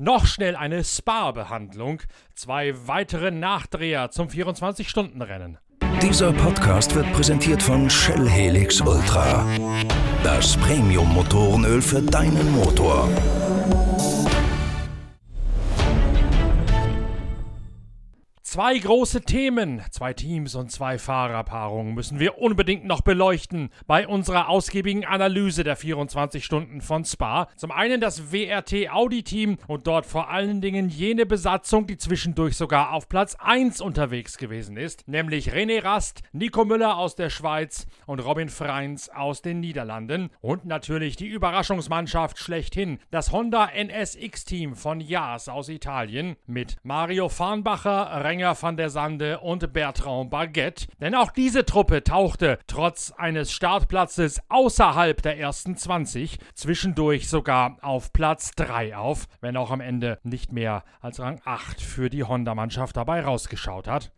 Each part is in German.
noch schnell eine Spa-Behandlung. Zwei weitere Nachdreher zum 24-Stunden-Rennen. Dieser Podcast wird präsentiert von Shell Helix Ultra. Das Premium-Motorenöl für deinen Motor. Zwei große Themen, zwei Teams und zwei Fahrerpaarungen müssen wir unbedingt noch beleuchten bei unserer ausgiebigen Analyse der 24 Stunden von Spa. Zum einen das WRT Audi Team und dort vor allen Dingen jene Besatzung, die zwischendurch sogar auf Platz 1 unterwegs gewesen ist, nämlich René Rast, Nico Müller aus der Schweiz und Robin Freins aus den Niederlanden und natürlich die Überraschungsmannschaft schlechthin, das Honda NSX Team von Jaas aus Italien mit Mario Farnbacher, Renger Sänger van der Sande und Bertrand Baguette. Denn auch diese Truppe tauchte trotz eines Startplatzes außerhalb der ersten 20 zwischendurch sogar auf Platz 3 auf, wenn auch am Ende nicht mehr als Rang 8 für die Honda-Mannschaft dabei rausgeschaut hat.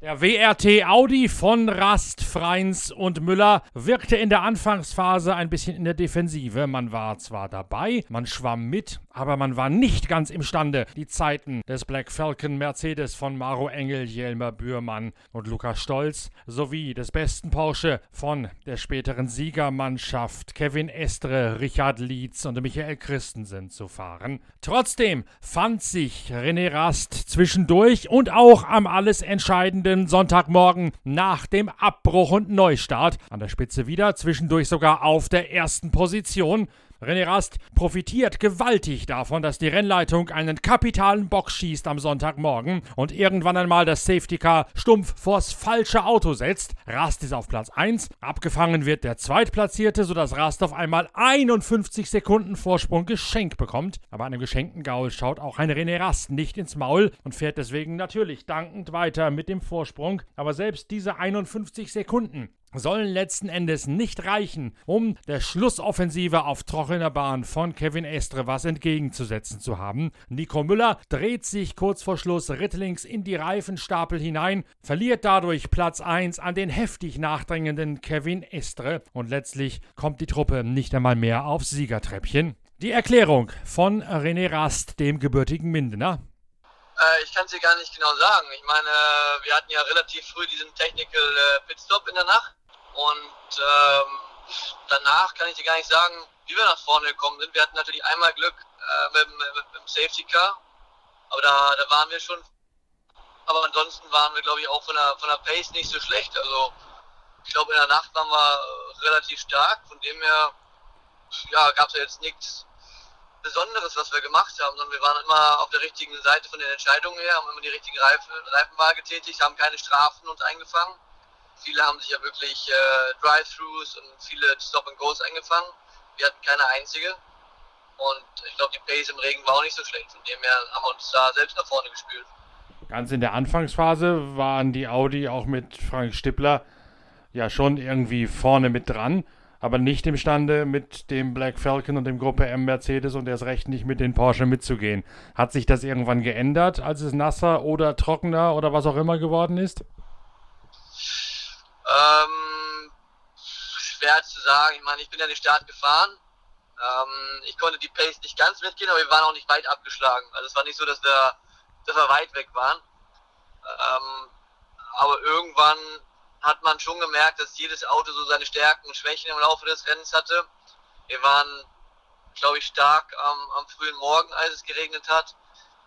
Der WRT Audi von Rast, Freins und Müller wirkte in der Anfangsphase ein bisschen in der Defensive. Man war zwar dabei, man schwamm mit, aber man war nicht ganz imstande, die Zeiten des Black Falcon Mercedes von Maro Engel, Jelmer Bührmann und Lukas Stolz sowie des besten Porsche von der späteren Siegermannschaft Kevin Estre, Richard Lietz und Michael Christensen zu fahren. Trotzdem fand sich René Rast zwischendurch und auch am alles entscheidenden kommenden Sonntagmorgen nach dem Abbruch und Neustart. An der Spitze wieder, zwischendurch sogar auf der ersten Position. René Rast profitiert gewaltig davon, dass die Rennleitung einen kapitalen Box schießt am Sonntagmorgen und irgendwann einmal das Safety Car stumpf vors falsche Auto setzt. Rast ist auf Platz 1, abgefangen wird der Zweitplatzierte, sodass Rast auf einmal 51 Sekunden Vorsprung geschenkt bekommt. Aber einem geschenkten Gaul schaut auch ein René Rast nicht ins Maul und fährt deswegen natürlich dankend weiter mit dem Vorsprung. Aber selbst diese 51 Sekunden sollen letzten Endes nicht reichen, um der Schlussoffensive auf trockener Bahn von Kevin Estre was entgegenzusetzen zu haben. Nico Müller dreht sich kurz vor Schluss rittlings in die Reifenstapel hinein, verliert dadurch Platz 1 an den heftig nachdrängenden Kevin Estre und letztlich kommt die Truppe nicht einmal mehr aufs Siegertreppchen. Die Erklärung von René Rast, dem gebürtigen Mindener. Äh, ich kann es dir gar nicht genau sagen. Ich meine, wir hatten ja relativ früh diesen Technical äh, Pitstop in der Nacht und ähm, danach kann ich dir gar nicht sagen, wie wir nach vorne gekommen sind. Wir hatten natürlich einmal Glück äh, mit, mit, mit, dem Safety Car, aber da, da waren wir schon. Aber ansonsten waren wir, glaube ich, auch von der, von der Pace nicht so schlecht. Also ich glaube, in der Nacht waren wir relativ stark. Von dem her ja, gab es ja jetzt nichts Besonderes, was wir gemacht haben, sondern wir waren immer auf der richtigen Seite von den Entscheidungen her, haben immer die richtige Reifen, Reifenwahl getätigt, haben keine Strafen uns eingefangen. Viele haben sich ja wirklich äh, Drive-Thrus und viele Stop-and-Goes eingefangen. Wir hatten keine einzige. Und ich glaube, die Pace im Regen war auch nicht so schlecht. Von dem her haben wir uns da selbst nach vorne gespielt. Ganz in der Anfangsphase waren die Audi auch mit Frank Stippler ja schon irgendwie vorne mit dran, aber nicht imstande, mit dem Black Falcon und dem Gruppe M Mercedes und erst recht nicht mit den Porsche mitzugehen. Hat sich das irgendwann geändert, als es nasser oder trockener oder was auch immer geworden ist? Ähm, schwer zu sagen. Ich meine, ich bin ja den Start gefahren. Ähm, ich konnte die Pace nicht ganz mitgehen, aber wir waren auch nicht weit abgeschlagen. Also es war nicht so, dass wir, dass wir weit weg waren. Ähm, aber irgendwann hat man schon gemerkt, dass jedes Auto so seine Stärken und Schwächen im Laufe des Rennens hatte. Wir waren, glaube ich, stark am, am frühen Morgen, als es geregnet hat.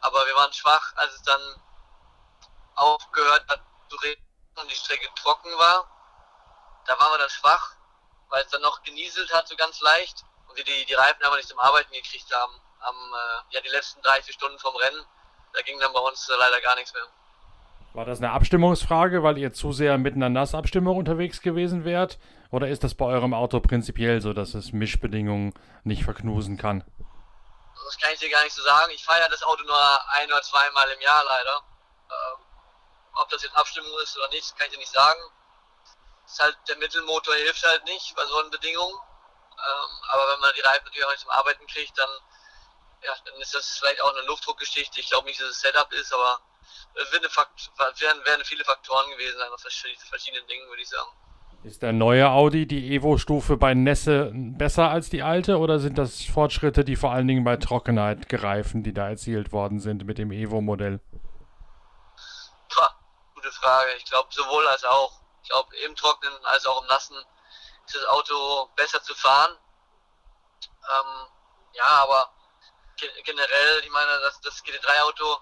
Aber wir waren schwach, als es dann aufgehört hat zu regnen und die Strecke trocken war. Da waren wir dann schwach, weil es dann noch genieselt hat, so ganz leicht. Und wir die, die Reifen aber nicht zum Arbeiten gekriegt haben. Am, äh, ja, die letzten drei, vier Stunden vom Rennen, da ging dann bei uns äh, leider gar nichts mehr. War das eine Abstimmungsfrage, weil ihr zu sehr mit einer Nassabstimmung unterwegs gewesen wärt? Oder ist das bei eurem Auto prinzipiell so, dass es Mischbedingungen nicht verknusen kann? Das kann ich dir gar nicht so sagen. Ich fahre ja das Auto nur ein oder zweimal im Jahr leider. Ähm, ob das jetzt Abstimmung ist oder nicht, kann ich dir nicht sagen. Ist halt, der Mittelmotor hilft halt nicht bei solchen Bedingungen. Ähm, aber wenn man die Reifen natürlich auch nicht zum Arbeiten kriegt, dann, ja, dann ist das vielleicht auch eine Luftdruckgeschichte. Ich glaube nicht, dass es Setup ist, aber es wären, wären, viele Faktoren gewesen sein, aus verschiedenen Dingen, würde ich sagen. Ist der neue Audi, die Evo-Stufe bei Nässe besser als die alte oder sind das Fortschritte, die vor allen Dingen bei Trockenheit gereifen, die da erzielt worden sind mit dem Evo-Modell? Gute Frage. Ich glaube sowohl als auch. Ich glaube im Trocknen als auch im Nassen ist das Auto besser zu fahren. Ähm, ja, aber generell, ich meine, das, das GT3-Auto,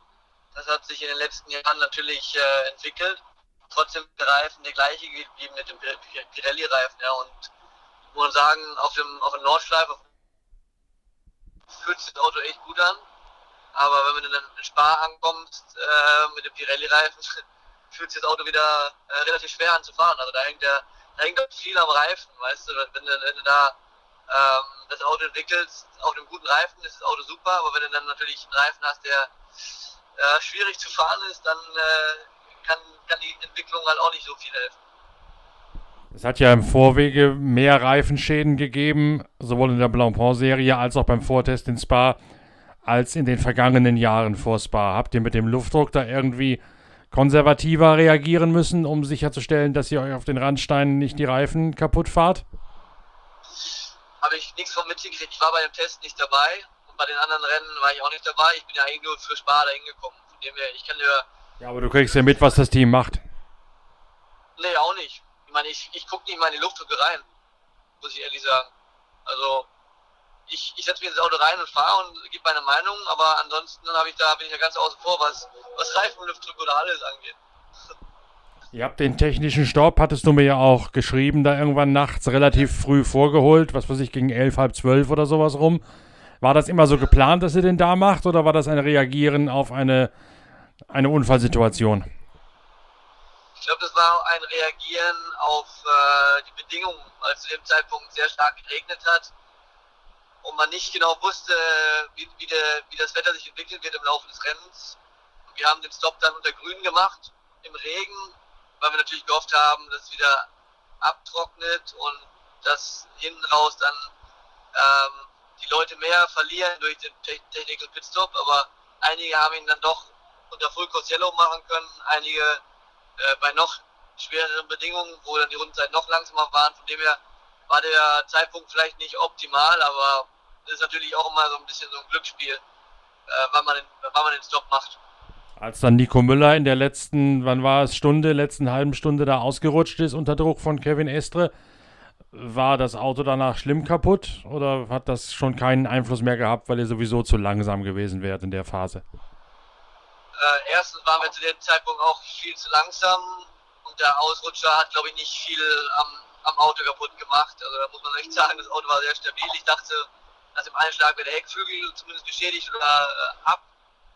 das hat sich in den letzten Jahren natürlich äh, entwickelt. Trotzdem der Reifen der gleiche geblieben mit dem Pirelli-Reifen. Ja, und muss sagen, auf dem, auf dem Nordschleife fühlt sich das Auto echt gut an. Aber wenn du dann in Spa ankommst äh, mit dem Pirelli-Reifen, fühlt sich das Auto wieder äh, relativ schwer an zu fahren. Also da hängt der, da hängt viel am Reifen, weißt du, wenn du, wenn du da ähm, das Auto entwickelst, auf einem guten Reifen ist das Auto super, aber wenn du dann natürlich einen Reifen hast, der äh, schwierig zu fahren ist, dann äh, kann, kann die Entwicklung halt auch nicht so viel helfen. Es hat ja im Vorwege mehr Reifenschäden gegeben, sowohl in der Blancpain-Serie als auch beim Vortest in Spa, als in den vergangenen Jahren vor Spa. Habt ihr mit dem Luftdruck da irgendwie konservativer reagieren müssen, um sicherzustellen, dass ihr euch auf den Randsteinen nicht die Reifen kaputt fahrt? habe ich nichts von mitgekriegt. Ich war bei dem Test nicht dabei und bei den anderen Rennen war ich auch nicht dabei. Ich bin ja eigentlich nur für Spa da hingekommen. Von dem her, ich kann nur. Ja, aber du kriegst ja mit, was das Team macht. Nee, auch nicht. Ich meine, ich, ich gucke nicht mal in die Luftdrücke rein, muss ich ehrlich sagen. Also, ich, ich setze mich ins Auto rein und fahre und gebe meine Meinung, aber ansonsten habe ich da, bin ich ja ganz außen vor, was, was Reifenluftdrücke oder alles angeht. Ihr habt den technischen Stopp, hattest du mir ja auch geschrieben, da irgendwann nachts relativ früh vorgeholt, was weiß ich, gegen elf, halb zwölf oder sowas rum. War das immer so geplant, dass ihr den da macht, oder war das ein Reagieren auf eine, eine Unfallsituation? Ich glaube, das war ein Reagieren auf äh, die Bedingungen, weil es zu dem Zeitpunkt sehr stark geregnet hat und man nicht genau wusste, wie, wie, der, wie das Wetter sich entwickeln wird im Laufe des Rennens. Wir haben den Stop dann unter Grün gemacht, im Regen, weil wir natürlich gehofft haben, dass es wieder abtrocknet und dass hinten raus dann ähm, die Leute mehr verlieren durch den Technical Pitstop, aber einige haben ihn dann doch unter Full Course Yellow machen können, einige äh, bei noch schwereren Bedingungen, wo dann die Rundenzeit noch langsamer waren. Von dem her war der Zeitpunkt vielleicht nicht optimal, aber es ist natürlich auch immer so ein bisschen so ein Glücksspiel, äh, wann, man den, wann man den Stop macht. Als dann Nico Müller in der letzten, wann war es, Stunde, letzten halben Stunde da ausgerutscht ist unter Druck von Kevin Estre, war das Auto danach schlimm kaputt oder hat das schon keinen Einfluss mehr gehabt, weil ihr sowieso zu langsam gewesen wärt in der Phase? Äh, erstens waren wir zu dem Zeitpunkt auch viel zu langsam und der Ausrutscher hat, glaube ich, nicht viel am, am Auto kaputt gemacht. Also da muss man echt sagen, das Auto war sehr stabil. Ich dachte, dass im Einschlag wäre der Heckflügel zumindest beschädigt oder äh, ab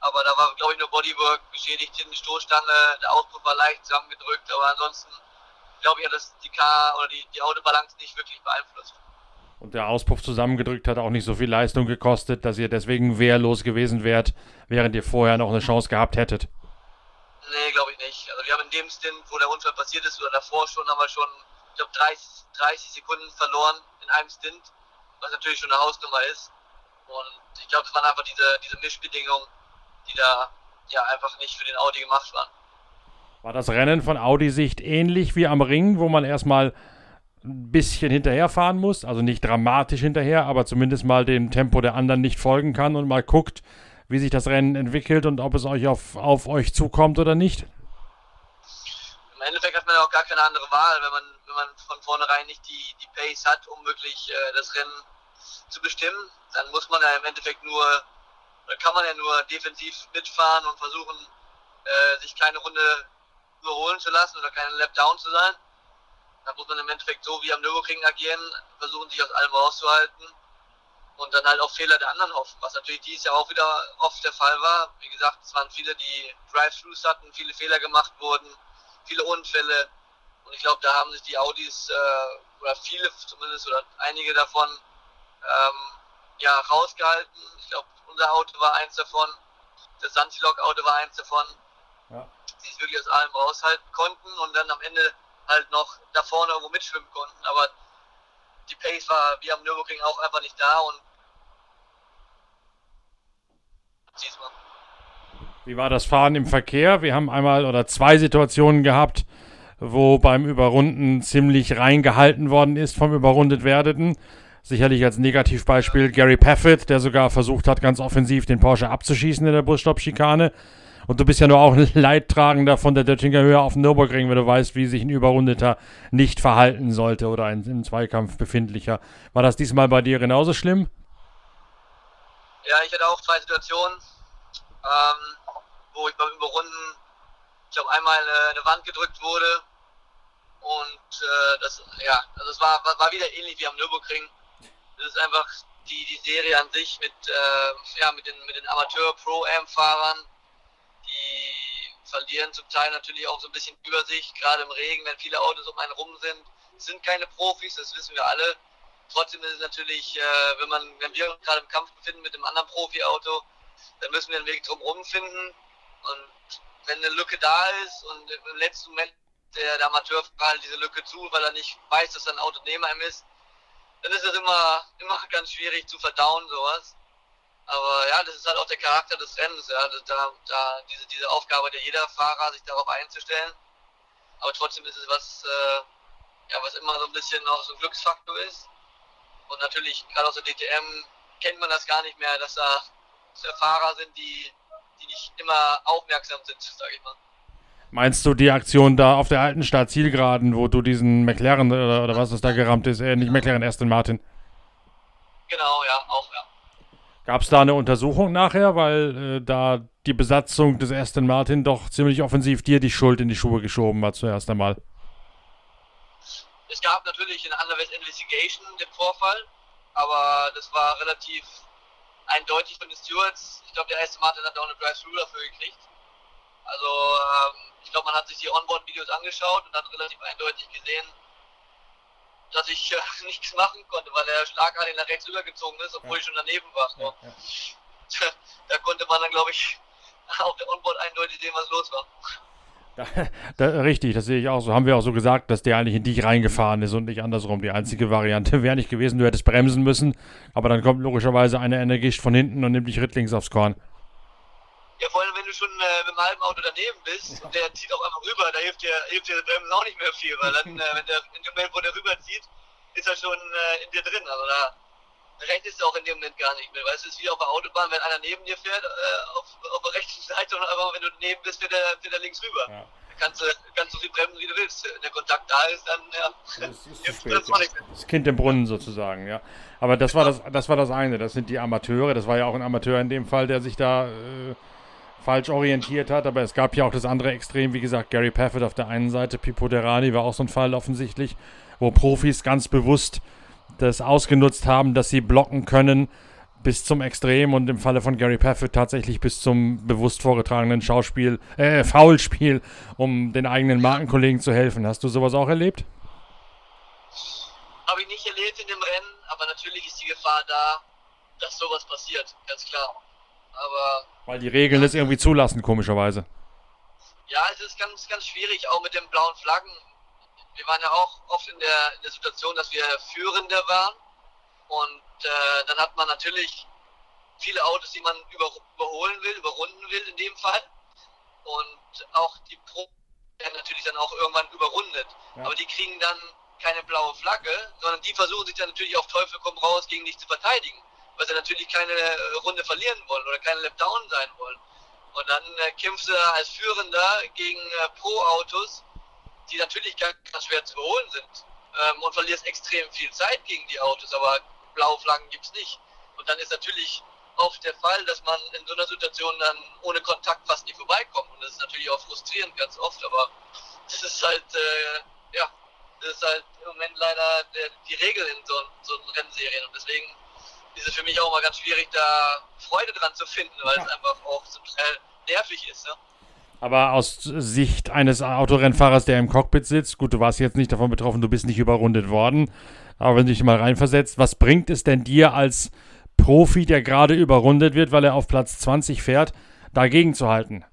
aber da war, glaube ich, nur Bodywork beschädigt, hinten die Stoßstange, der Auspuff war leicht zusammengedrückt, aber ansonsten glaube ich, hat das die Car oder die, die Autobalance nicht wirklich beeinflusst. Und der Auspuff zusammengedrückt hat auch nicht so viel Leistung gekostet, dass ihr deswegen wehrlos gewesen wärt, während ihr vorher noch eine Chance gehabt hättet. Nee, glaube ich nicht. Also wir haben in dem Stint, wo der Unfall passiert ist, oder davor schon, haben wir schon, ich glaube, 30, 30 Sekunden verloren in einem Stint, was natürlich schon eine Hausnummer ist. Und ich glaube, das waren einfach diese, diese Mischbedingungen, die da ja einfach nicht für den Audi gemacht waren. War das Rennen von Audi-Sicht ähnlich wie am Ring, wo man erstmal ein bisschen hinterherfahren muss, also nicht dramatisch hinterher, aber zumindest mal dem Tempo der anderen nicht folgen kann und mal guckt, wie sich das Rennen entwickelt und ob es euch auf, auf euch zukommt oder nicht? Im Endeffekt hat man ja auch gar keine andere Wahl, wenn man, wenn man von vornherein nicht die, die Pace hat, um wirklich äh, das Rennen zu bestimmen. Dann muss man ja im Endeffekt nur da kann man ja nur defensiv mitfahren und versuchen, äh, sich keine Runde überholen zu lassen oder keine Lap down zu sein. Da muss man im Endeffekt so wie am Nürburgring agieren, versuchen sich aus allem rauszuhalten und dann halt auf Fehler der anderen hoffen, was natürlich dieses Jahr auch wieder oft der Fall war. Wie gesagt, es waren viele, die Drive-Thrus hatten, viele Fehler gemacht wurden, viele Unfälle. Und ich glaube, da haben sich die Audis, äh, oder viele zumindest, oder einige davon, ähm, ja, rausgehalten. Ich glaube, unser Auto war eins davon, das Santilog-Auto war eins davon, ja. die es wirklich aus allem raushalten konnten und dann am Ende halt noch da vorne irgendwo mitschwimmen konnten. Aber die Pace war wie am Nürburgring auch einfach nicht da und diesmal. Wie war das Fahren im Verkehr? Wir haben einmal oder zwei Situationen gehabt, wo beim Überrunden ziemlich reingehalten worden ist vom überrundet werdenden. Sicherlich als Negativbeispiel Gary Paffett, der sogar versucht hat, ganz offensiv den Porsche abzuschießen in der Busstopp-Schikane. Und du bist ja nur auch ein Leidtragender von der Döttinger Höhe auf dem Nürburgring, wenn du weißt, wie sich ein Überrundeter nicht verhalten sollte oder ein im Zweikampf befindlicher. War das diesmal bei dir genauso schlimm? Ja, ich hatte auch zwei Situationen, ähm, wo ich beim Überrunden, ich glaube, einmal eine, eine Wand gedrückt wurde und äh, das, ja, also es war, war wieder ähnlich wie am Nürburgring. Das ist einfach die, die Serie an sich mit, äh, ja, mit den, mit den Amateur-Pro-Am-Fahrern, die verlieren zum Teil natürlich auch so ein bisschen Übersicht, gerade im Regen, wenn viele Autos um einen rum sind. Es sind keine Profis, das wissen wir alle. Trotzdem ist es natürlich, äh, wenn man, wenn wir uns gerade im Kampf befinden mit einem anderen Profi-Auto, dann müssen wir einen Weg drumherum finden. Und wenn eine Lücke da ist und im letzten Moment der, der Amateurfahrer diese Lücke zu, weil er nicht weiß, dass er ein Auto neben ihm ist, dann ist es immer, immer ganz schwierig zu verdauen, sowas. Aber ja, das ist halt auch der Charakter des Rennens, ja. Da, da diese, diese Aufgabe der jeder Fahrer, sich darauf einzustellen. Aber trotzdem ist es was, äh, ja, was immer so ein bisschen auch so ein Glücksfaktor ist. Und natürlich, gerade aus der DTM, kennt man das gar nicht mehr, dass da, dass da Fahrer sind, die, die nicht immer aufmerksam sind, sage ich mal. Meinst du die Aktion da auf der alten Stadt Zielgeraden, wo du diesen McLaren oder, oder was das da gerammt ist, äh, nicht McLaren, Aston Martin? Genau, ja, auch, ja. Gab es da eine Untersuchung nachher, weil äh, da die Besatzung des Aston Martin doch ziemlich offensiv dir die Schuld in die Schuhe geschoben hat zuerst einmal? Es gab natürlich in Underwest Investigation den Vorfall, aber das war relativ eindeutig von den Stewards. Ich glaube, der Aston Martin hat auch eine Drive-Thru dafür gekriegt. Also ähm, ich glaube, man hat sich die Onboard-Videos angeschaut und hat relativ eindeutig gesehen, dass ich äh, nichts machen konnte, weil der schlagartig nach rechts rübergezogen ist, obwohl ja. ich schon daneben war. Ja, ja. Da konnte man dann, glaube ich, auf der Onboard eindeutig sehen, was los war. Da, da, richtig, das sehe ich auch so. Haben wir auch so gesagt, dass der eigentlich in dich reingefahren ist und nicht andersrum. Die einzige Variante wäre nicht gewesen, du hättest bremsen müssen, aber dann kommt logischerweise eine Energist von hinten und nimmt dich rittlings aufs Korn. Ja, vor allem, wenn du schon äh, mit dem halben Auto daneben bist ja. und der zieht auch einfach rüber, da hilft dir, hilft dir Bremsen auch nicht mehr viel, weil dann, äh, wenn der in dem Moment, wo der rüberzieht, ist er schon äh, in dir drin. Also da rechnest du auch in dem Moment gar nicht mehr. Weißt du, es ist wie auf der Autobahn, wenn einer neben dir fährt, äh, auf, auf der rechten Seite und einfach, wenn du neben bist, fährt er, fährt er links rüber. Ja. Kannst du, kannst du so viel bremsen, wie du willst. Wenn der Kontakt da ist, dann, ja. Das ist zu spät. Das, das Kind im Brunnen sozusagen, ja. Aber das war das, das war das eine. Das sind die Amateure. Das war ja auch ein Amateur in dem Fall, der sich da äh, falsch orientiert hat, aber es gab ja auch das andere Extrem, wie gesagt, Gary Paffett auf der einen Seite, Pipo Derani war auch so ein Fall offensichtlich, wo Profis ganz bewusst das ausgenutzt haben, dass sie blocken können bis zum Extrem und im Falle von Gary Paffett tatsächlich bis zum bewusst vorgetragenen Schauspiel, äh, Foulspiel, um den eigenen Markenkollegen zu helfen. Hast du sowas auch erlebt? Habe ich nicht erlebt in dem Rennen, aber natürlich ist die Gefahr da, dass sowas passiert, ganz klar. Aber. Weil die Regeln ja, das irgendwie zulassen, komischerweise. Ja, es ist ganz, ganz schwierig, auch mit den blauen Flaggen. Wir waren ja auch oft in der, in der Situation, dass wir Führende waren. Und äh, dann hat man natürlich viele Autos, die man über, überholen will, überrunden will in dem Fall. Und auch die Pro werden natürlich dann auch irgendwann überrundet. Ja. Aber die kriegen dann keine blaue Flagge, sondern die versuchen sich dann natürlich auf Teufel komm raus gegen dich zu verteidigen weil sie natürlich keine äh, Runde verlieren wollen oder keine Lap Down sein wollen. Und dann äh, kämpfst du als Führender gegen äh, Pro-Autos, die natürlich ganz, ganz, schwer zu überholen sind. Ähm, und verlierst extrem viel Zeit gegen die Autos, aber blaue Flaggen gibt es nicht. Und dann ist natürlich oft der Fall, dass man in so einer Situation dann ohne Kontakt fast nicht vorbeikommt. Und das ist natürlich auch frustrierend ganz oft, aber das ist halt, äh, ja, das ist halt im Moment leider der, die Regel in so, so Rennserien. Und deswegen ist es für mich auch mal ganz schwierig, da Freude dran zu finden, weil ja. es einfach auch zum Teil nervig ist. Ne? Aber aus Sicht eines Autorennfahrers, der im Cockpit sitzt, gut, du warst jetzt nicht davon betroffen, du bist nicht überrundet worden, aber wenn du dich mal reinversetzt, was bringt es denn dir als Profi, der gerade überrundet wird, weil er auf Platz 20 fährt, dagegen zu halten?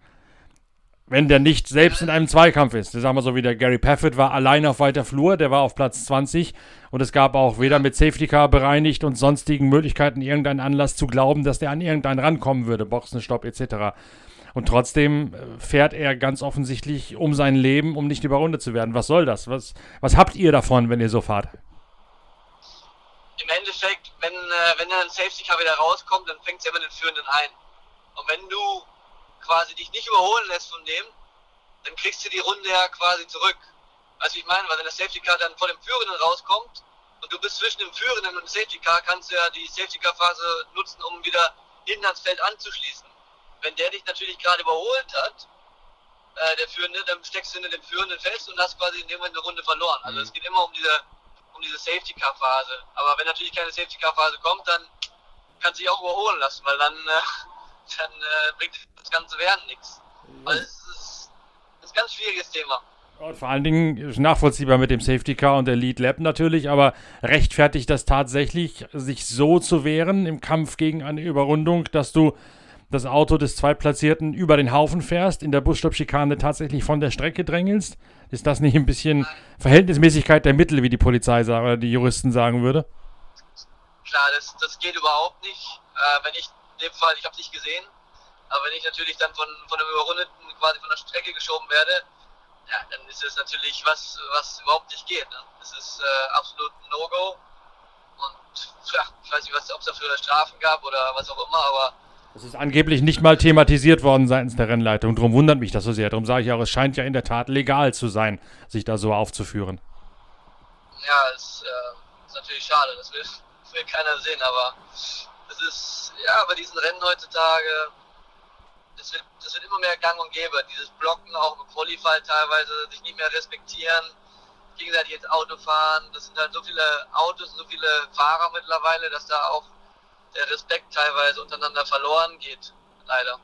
wenn der nicht selbst in einem Zweikampf ist. Sagen wir so wie der Gary Paffett war allein auf weiter Flur, der war auf Platz 20 und es gab auch weder mit Safety Car bereinigt und sonstigen Möglichkeiten irgendeinen Anlass zu glauben, dass der an irgendeinen rankommen würde, Boxenstopp etc. Und trotzdem äh, fährt er ganz offensichtlich um sein Leben, um nicht überrundet zu werden. Was soll das? Was, was habt ihr davon, wenn ihr so fahrt? Im Endeffekt, wenn, äh, wenn dann ein Safety Car wieder rauskommt, dann fängt es immer den Führenden ein. Und wenn du quasi dich nicht überholen lässt von dem, dann kriegst du die Runde ja quasi zurück. Weißt du, ich meine? Weil wenn das Safety Car dann vor dem Führenden rauskommt und du bist zwischen dem Führenden und dem Safety Car, kannst du ja die Safety Car Phase nutzen, um wieder hinten ans Feld anzuschließen. Wenn der dich natürlich gerade überholt hat, äh, der Führende, dann steckst du hinter dem Führenden fest und hast quasi in dem Moment eine Runde verloren. Also mhm. es geht immer um diese, um diese Safety Car Phase. Aber wenn natürlich keine Safety Car Phase kommt, dann kannst du dich auch überholen lassen, weil dann, äh, dann äh, bringt das ganze Werden nichts. Also es ist, das ist ein ganz schwieriges Thema. Und vor allen Dingen nachvollziehbar mit dem Safety Car und der Lead Lap natürlich, aber rechtfertigt das tatsächlich, sich so zu wehren im Kampf gegen eine Überrundung, dass du das Auto des Zweitplatzierten über den Haufen fährst, in der Busstoppschikane tatsächlich von der Strecke drängelst? Ist das nicht ein bisschen Verhältnismäßigkeit der Mittel, wie die Polizei oder die Juristen sagen würde? Klar, das, das geht überhaupt nicht. Äh, wenn ich in dem Fall, ich habe es nicht gesehen, aber wenn ich natürlich dann von, von einem Überrundeten quasi von der Strecke geschoben werde, ja, dann ist es natürlich was, was überhaupt nicht geht. Ne? Das ist äh, absolut ein No-Go. Und ja, ich weiß nicht, ob es dafür Strafen gab oder was auch immer, aber das ist angeblich nicht mal thematisiert worden seitens der Rennleitung. Darum wundert mich das so sehr. Darum sage ich auch, es scheint ja in der Tat legal zu sein, sich da so aufzuführen. Ja, es äh, ist natürlich schade. Das will, will keiner sehen, aber es ist, ja, bei diesen Rennen heutzutage, das wird, das wird immer mehr gang und gäbe. Dieses Blocken auch im Qualify teilweise, sich nicht mehr respektieren, gegenseitig ins Auto fahren. Das sind halt so viele Autos, so viele Fahrer mittlerweile, dass da auch der Respekt teilweise untereinander verloren geht, leider.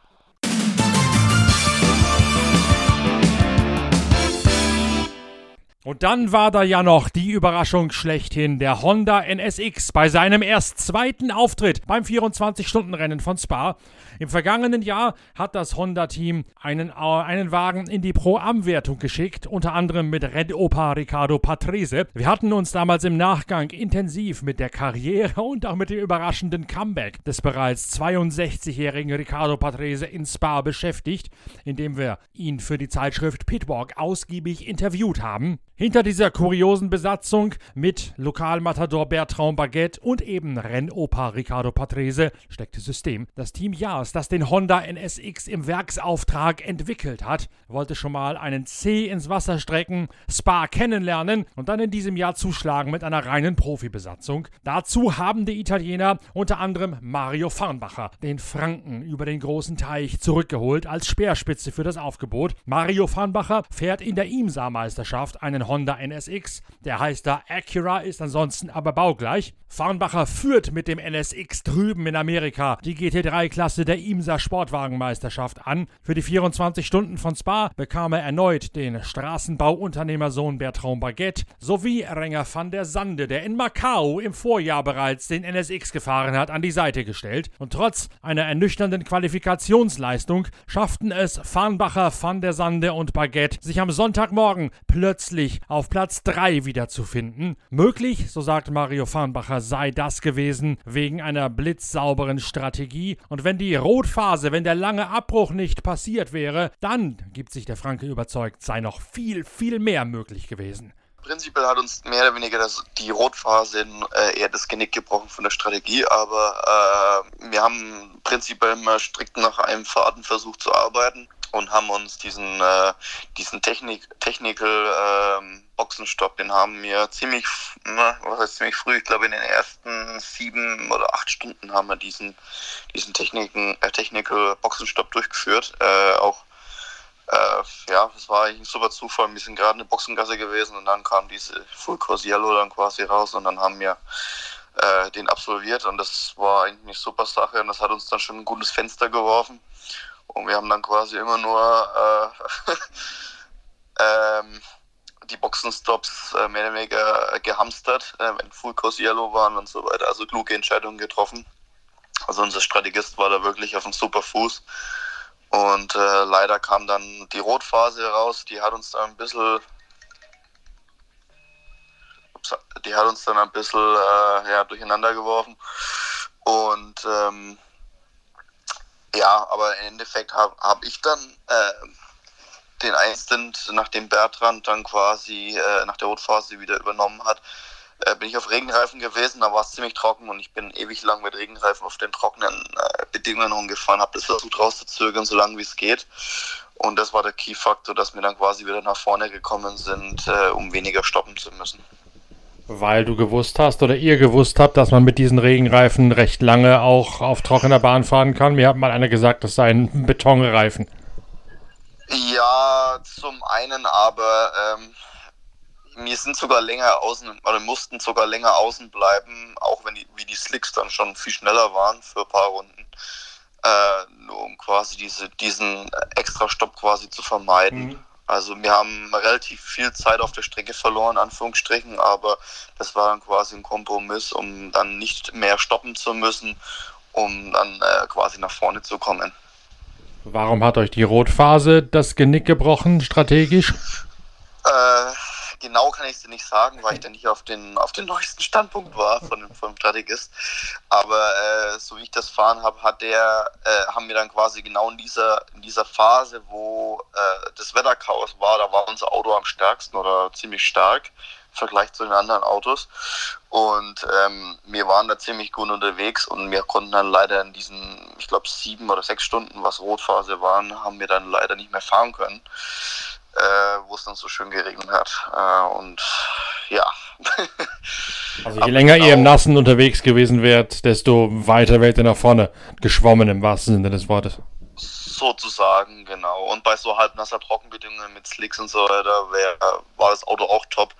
Und dann war da ja noch die Überraschung schlechthin, der Honda NSX bei seinem erst zweiten Auftritt beim 24-Stunden-Rennen von Spa. Im vergangenen Jahr hat das Honda-Team einen, einen Wagen in die Pro-Am-Wertung geschickt, unter anderem mit Red Opa Ricardo Patrese. Wir hatten uns damals im Nachgang intensiv mit der Karriere und auch mit dem überraschenden Comeback des bereits 62-jährigen Ricardo Patrese in Spa beschäftigt, indem wir ihn für die Zeitschrift Pitwalk ausgiebig interviewt haben. Hinter dieser kuriosen Besatzung mit Lokalmatador Bertrand Baguette und eben Rennopa Ricardo Patrese steckte System. Das Team Jars, das den Honda NSX im Werksauftrag entwickelt hat, wollte schon mal einen C ins Wasser strecken, Spa kennenlernen und dann in diesem Jahr zuschlagen mit einer reinen Profibesatzung. Dazu haben die Italiener unter anderem Mario Farnbacher, den Franken über den großen Teich, zurückgeholt als Speerspitze für das Aufgebot. Mario Farnbacher fährt in der IMSA-Meisterschaft einen Honda NSX. Der heißt da Acura, ist ansonsten aber baugleich. Farnbacher führt mit dem NSX drüben in Amerika die GT3-Klasse der IMSA Sportwagenmeisterschaft an. Für die 24 Stunden von Spa bekam er erneut den Straßenbauunternehmersohn Bertrand Baguette sowie Renger van der Sande, der in Macau im Vorjahr bereits den NSX gefahren hat, an die Seite gestellt. Und trotz einer ernüchternden Qualifikationsleistung schafften es Farnbacher, van der Sande und Baguette, sich am Sonntagmorgen plötzlich auf Platz 3 wiederzufinden. Möglich, so sagt Mario Farnbacher, sei das gewesen wegen einer blitzsauberen Strategie. Und wenn die Rotphase, wenn der lange Abbruch nicht passiert wäre, dann, gibt sich der Franke überzeugt, sei noch viel, viel mehr möglich gewesen. Prinzipiell hat uns mehr oder weniger das, die Rotphase äh, eher das Genick gebrochen von der Strategie, aber äh, wir haben prinzipiell immer strikt nach einem Faden versucht zu arbeiten und haben uns diesen, äh, diesen Technik, Technical ähm, Boxenstopp, den haben wir ziemlich, na, was heißt ziemlich früh, ich glaube in den ersten sieben oder acht Stunden haben wir diesen, diesen Techniken, äh, Technical Boxenstopp durchgeführt. Äh, auch äh, ja, es war eigentlich ein super Zufall. Wir sind gerade in der Boxengasse gewesen und dann kam diese Full Course Yellow dann quasi raus und dann haben wir äh, den absolviert und das war eigentlich eine super Sache und das hat uns dann schon ein gutes Fenster geworfen. Und wir haben dann quasi immer nur äh, ähm, die Boxenstops äh, mehr oder weniger gehamstert, äh, wenn Full Course Yellow waren und so weiter. Also kluge Entscheidungen getroffen. Also unser Strategist war da wirklich auf einem super Fuß. Und äh, leider kam dann die Rotphase raus, die hat uns dann ein bisschen die hat uns dann ein bisschen äh, ja, durcheinander geworfen. Und ähm, ja, aber im Endeffekt habe hab ich dann äh, den Einstand, nachdem Bertrand dann quasi äh, nach der Rotphase wieder übernommen hat, äh, bin ich auf Regenreifen gewesen, da war es ziemlich trocken und ich bin ewig lang mit Regenreifen auf den trockenen äh, Bedingungen gefahren, habe das versucht rauszuzögern, so lange wie es geht. Und das war der Key-Faktor, dass wir dann quasi wieder nach vorne gekommen sind, äh, um weniger stoppen zu müssen. Weil du gewusst hast oder ihr gewusst habt, dass man mit diesen Regenreifen recht lange auch auf trockener Bahn fahren kann. Mir hat mal einer gesagt, das seien Betonreifen. Ja, zum einen, aber ähm, wir sind sogar länger außen oder mussten sogar länger außen bleiben, auch wenn die, wie die Slicks dann schon viel schneller waren für ein paar Runden, äh, nur um quasi diese, diesen extra Stopp quasi zu vermeiden. Mhm. Also wir haben relativ viel Zeit auf der Strecke verloren, Anführungsstrichen, aber das war dann quasi ein Kompromiss, um dann nicht mehr stoppen zu müssen, um dann äh, quasi nach vorne zu kommen. Warum hat euch die Rotphase das Genick gebrochen, strategisch? Äh, genau kann ich es dir nicht sagen, weil ich da nicht auf den, auf den neuesten Standpunkt war von, vom Strategist. Aber äh, so wie ich das fahren habe, hat der, äh, haben wir dann quasi genau in dieser, in dieser Phase, wo äh, das Wetterchaos war, da war unser Auto am stärksten oder ziemlich stark im Vergleich zu den anderen Autos. Und ähm, wir waren da ziemlich gut unterwegs und wir konnten dann leider in diesen, ich glaube, sieben oder sechs Stunden, was Rotphase waren, haben wir dann leider nicht mehr fahren können äh, wo es dann so schön geregnet hat. Äh, und ja. also je länger ihr im Nassen unterwegs gewesen wärt, desto weiter wärt ihr nach vorne geschwommen im wahrsten Sinne des Wortes. Sozusagen, genau. Und bei so halbnasser Trockenbedingungen mit Slicks und so weiter wär, war das Auto auch top.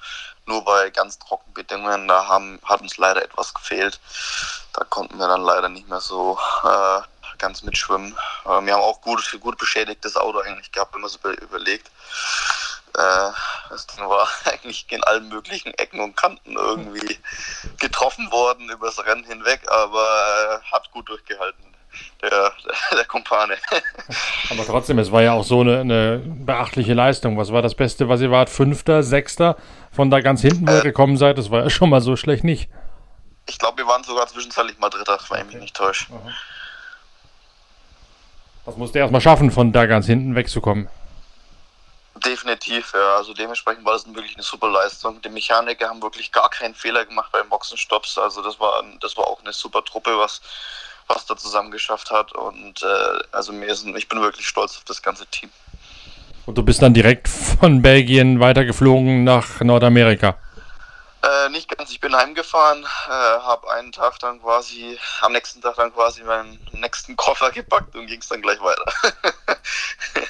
Nur bei ganz trockenen Bedingungen, da haben, hat uns leider etwas gefehlt. Da konnten wir dann leider nicht mehr so äh, ganz mitschwimmen. Äh, wir haben auch gut, gut beschädigtes Auto eigentlich gehabt, wenn man so überlegt. Äh, das Ding war eigentlich in allen möglichen Ecken und Kanten irgendwie getroffen worden übers Rennen hinweg, aber äh, hat gut durchgehalten. Der, der, der Kumpane. Aber trotzdem, es war ja auch so eine, eine, beachtliche Leistung. Was war das Beste, was ihr wart? Fünfter, Sechster? Von da ganz hinten, wo ihr äh, gekommen seid, das war ja schon mal so schlecht nicht. Ich glaube, wir waren sogar zwischenzeitlich mal Dritter, wenn ich mich nicht täusche. Mhm. Das musst du erstmal schaffen, von da ganz hinten wegzukommen. Definitiv, ja. Also dementsprechend war das wirklich eine super Leistung. Die Mechaniker haben wirklich gar keinen Fehler gemacht beim Boxenstopps. Also das war, das war auch eine super Truppe, was, was da zusammen geschafft hat. Und äh, also mir ist, ich bin wirklich stolz auf das ganze Team. Und du bist dann direkt von Belgien weitergeflogen nach Nordamerika? Äh, nicht ganz, ich bin heimgefahren, äh, habe einen Tag dann quasi, am nächsten Tag dann quasi meinen nächsten Koffer gepackt und ging es dann gleich weiter.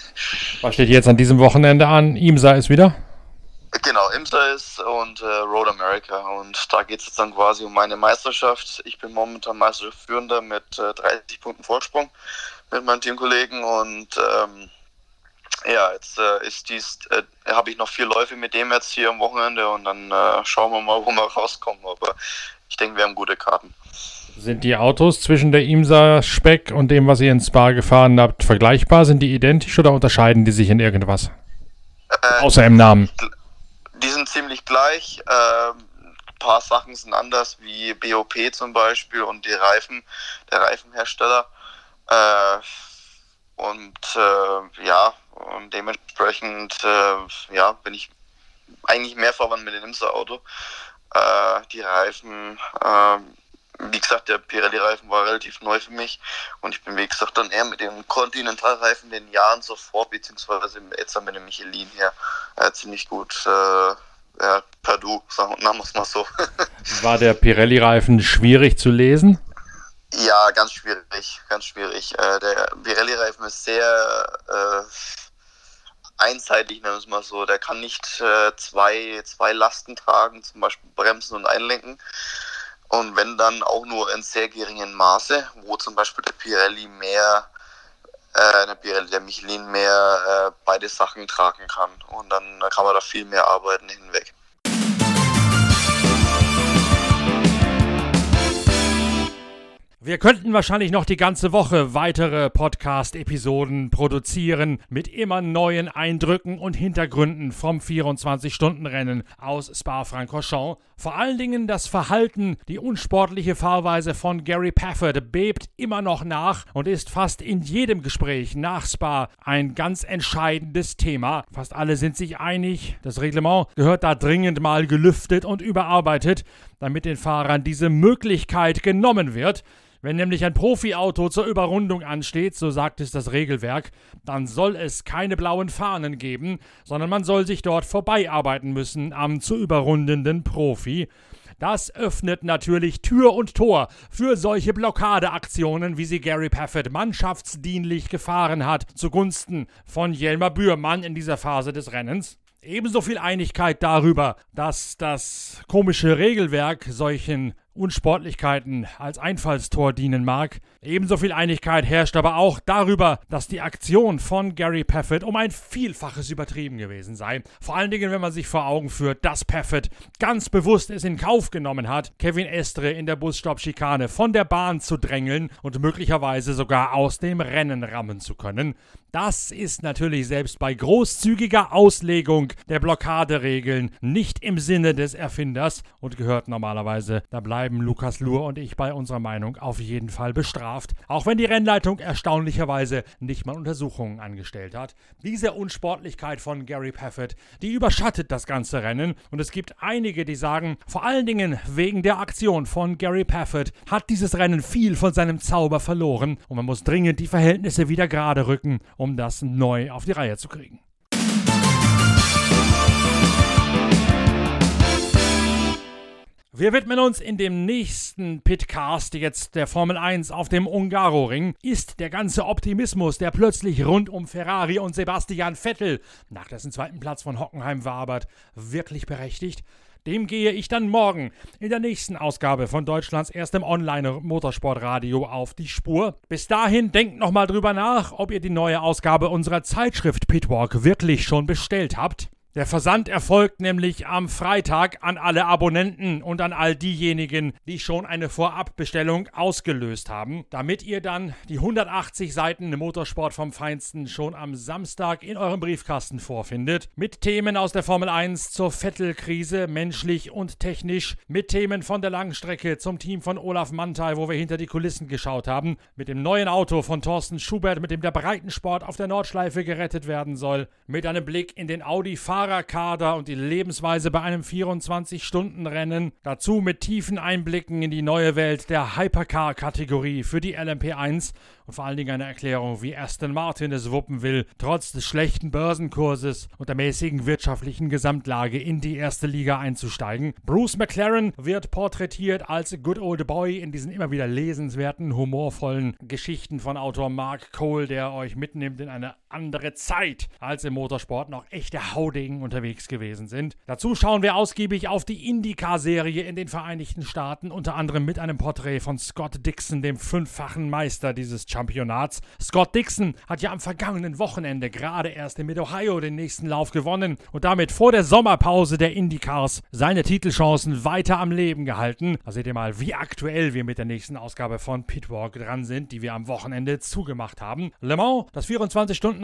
Was steht jetzt an diesem Wochenende an? IMSA ist wieder? Genau, IMSA ist und äh, Road America und da geht es jetzt dann quasi um meine Meisterschaft. Ich bin momentan Meisterschaftsführender mit 30 äh, Punkten Vorsprung mit meinen Teamkollegen und ähm, ja, jetzt äh, ist dies, äh, habe ich noch vier Läufe mit dem jetzt hier am Wochenende und dann äh, schauen wir mal, wo wir rauskommen. Aber ich denke, wir haben gute Karten. Sind die Autos zwischen der IMSA Speck und dem, was ihr in Spa gefahren habt, vergleichbar? Sind die identisch oder unterscheiden die sich in irgendwas? Äh, Außer im Namen. Die sind ziemlich gleich. Ähm, ein paar Sachen sind anders, wie BOP zum Beispiel und die Reifen, der Reifenhersteller. Äh, und äh, ja, und dementsprechend äh, ja, bin ich eigentlich mehr verwandt mit dem Imsa-Auto. Äh, die Reifen, äh, wie gesagt, der Pirelli-Reifen war relativ neu für mich und ich bin, wie gesagt, dann eher mit dem Continental-Reifen den Jahren zuvor, beziehungsweise jetzt mit dem Michelin hier, ziemlich gut äh, ja, per Du, sagen wir es mal so. War der Pirelli-Reifen schwierig zu lesen? Ja, ganz schwierig, ganz schwierig. Äh, der Pirelli-Reifen ist sehr äh, einseitig, nennen wir es mal so. Der kann nicht äh, zwei, zwei Lasten tragen, zum Beispiel bremsen und einlenken. Und wenn dann auch nur in sehr geringen Maße, wo zum Beispiel der Pirelli mehr, äh, der Pirelli, der Michelin mehr äh, beide Sachen tragen kann. Und dann kann man da viel mehr arbeiten hinweg. Wir könnten wahrscheinlich noch die ganze Woche weitere Podcast-Episoden produzieren mit immer neuen Eindrücken und Hintergründen vom 24-Stunden-Rennen aus Spa-Francorchamps. Vor allen Dingen das Verhalten, die unsportliche Fahrweise von Gary Pafford bebt immer noch nach und ist fast in jedem Gespräch nach Spa ein ganz entscheidendes Thema. Fast alle sind sich einig, das Reglement gehört da dringend mal gelüftet und überarbeitet, damit den Fahrern diese Möglichkeit genommen wird. Wenn nämlich ein Profiauto zur Überrundung ansteht, so sagt es das Regelwerk, dann soll es keine blauen Fahnen geben, sondern man soll sich dort vorbeiarbeiten müssen am zu überrundenden Profi. Das öffnet natürlich Tür und Tor für solche Blockadeaktionen, wie sie Gary Paffett mannschaftsdienlich gefahren hat, zugunsten von Jelmer Bührmann in dieser Phase des Rennens. Ebenso viel Einigkeit darüber, dass das komische Regelwerk solchen Unsportlichkeiten als Einfallstor dienen mag. Ebenso viel Einigkeit herrscht aber auch darüber, dass die Aktion von Gary Paffett um ein Vielfaches übertrieben gewesen sei. Vor allen Dingen, wenn man sich vor Augen führt, dass Paffett ganz bewusst es in Kauf genommen hat, Kevin Estre in der Busstopp-Schikane von der Bahn zu drängeln und möglicherweise sogar aus dem Rennen rammen zu können. Das ist natürlich selbst bei großzügiger Auslegung der Blockaderegeln nicht im Sinne des Erfinders und gehört normalerweise, da bleiben Lukas Luhr und ich bei unserer Meinung auf jeden Fall bestraft, auch wenn die Rennleitung erstaunlicherweise nicht mal Untersuchungen angestellt hat. Diese Unsportlichkeit von Gary Paffett, die überschattet das ganze Rennen und es gibt einige, die sagen, vor allen Dingen wegen der Aktion von Gary Paffett hat dieses Rennen viel von seinem Zauber verloren und man muss dringend die Verhältnisse wieder gerade rücken, um um das neu auf die Reihe zu kriegen. Wir widmen uns in dem nächsten Pitcast jetzt der Formel 1 auf dem Ungaroring. Ist der ganze Optimismus, der plötzlich rund um Ferrari und Sebastian Vettel nach dessen zweiten Platz von Hockenheim wabert, wirklich berechtigt? Dem gehe ich dann morgen in der nächsten Ausgabe von Deutschlands erstem Online-Motorsportradio auf die Spur. Bis dahin denkt nochmal drüber nach, ob ihr die neue Ausgabe unserer Zeitschrift Pitwalk wirklich schon bestellt habt. Der Versand erfolgt nämlich am Freitag an alle Abonnenten und an all diejenigen, die schon eine Vorabbestellung ausgelöst haben, damit ihr dann die 180 Seiten Motorsport vom Feinsten schon am Samstag in eurem Briefkasten vorfindet. Mit Themen aus der Formel 1 zur Vettel-Krise, menschlich und technisch, mit Themen von der Langstrecke zum Team von Olaf Mantai, wo wir hinter die Kulissen geschaut haben, mit dem neuen Auto von Thorsten Schubert, mit dem der Breitensport auf der Nordschleife gerettet werden soll, mit einem Blick in den Audi-Fahrer Fahrerkader und die Lebensweise bei einem 24-Stunden-Rennen. Dazu mit tiefen Einblicken in die neue Welt der Hypercar-Kategorie für die LMP1 und vor allen Dingen eine Erklärung, wie Aston Martin es wuppen will, trotz des schlechten Börsenkurses und der mäßigen wirtschaftlichen Gesamtlage in die erste Liga einzusteigen. Bruce McLaren wird porträtiert als Good Old Boy in diesen immer wieder lesenswerten, humorvollen Geschichten von Autor Mark Cole, der euch mitnimmt in eine andere Zeit, als im Motorsport noch echte Haudegen unterwegs gewesen sind. Dazu schauen wir ausgiebig auf die IndyCar-Serie in den Vereinigten Staaten, unter anderem mit einem Porträt von Scott Dixon, dem fünffachen Meister dieses Championats. Scott Dixon hat ja am vergangenen Wochenende gerade erst in Mid-Ohio den nächsten Lauf gewonnen und damit vor der Sommerpause der IndyCars seine Titelchancen weiter am Leben gehalten. Da seht ihr mal, wie aktuell wir mit der nächsten Ausgabe von Pitwalk dran sind, die wir am Wochenende zugemacht haben. Le Mans, das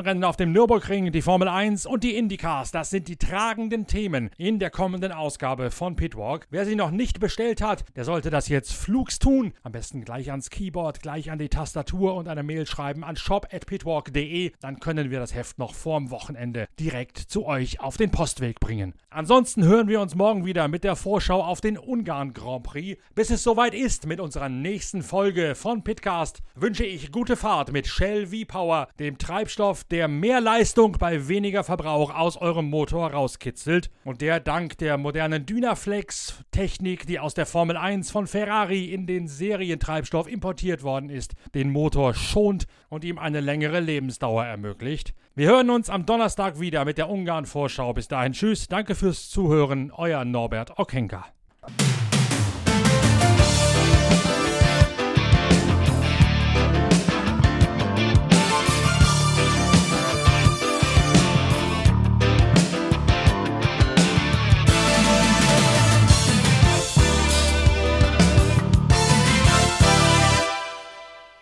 24-Stunden-Rennen auf dem Nürburgring, die Formel 1 und die IndyCars, das sind die tragenden Themen in der kommenden Ausgabe von Pitwalk. Wer sie noch nicht bestellt hat, der sollte das jetzt flugs tun. Am besten gleich ans Keyboard, gleich an die Tastatur und eine Mail schreiben an shop.pitwalk.de. Dann können wir das Heft noch vorm Wochenende direkt zu euch auf den Postweg bringen. Ansonsten hören wir uns morgen wieder mit der Vorschau auf den Ungarn Grand Prix. Bis es soweit ist mit unserer nächsten Folge von Pitcast, wünsche ich gute Fahrt mit Shell V-Power, dem Treibstoff, der mehr Leistung bei weniger Verbrauch aus eurem Motor rauskitzelt und der dank der modernen Dynaflex-Technik, die aus der Formel 1 von Ferrari in den Serientreibstoff importiert worden ist, den Motor schont und ihm eine längere Lebensdauer ermöglicht. Wir hören uns am Donnerstag wieder mit der Ungarn-Vorschau. Bis dahin, tschüss, danke fürs Zuhören, euer Norbert Okenka.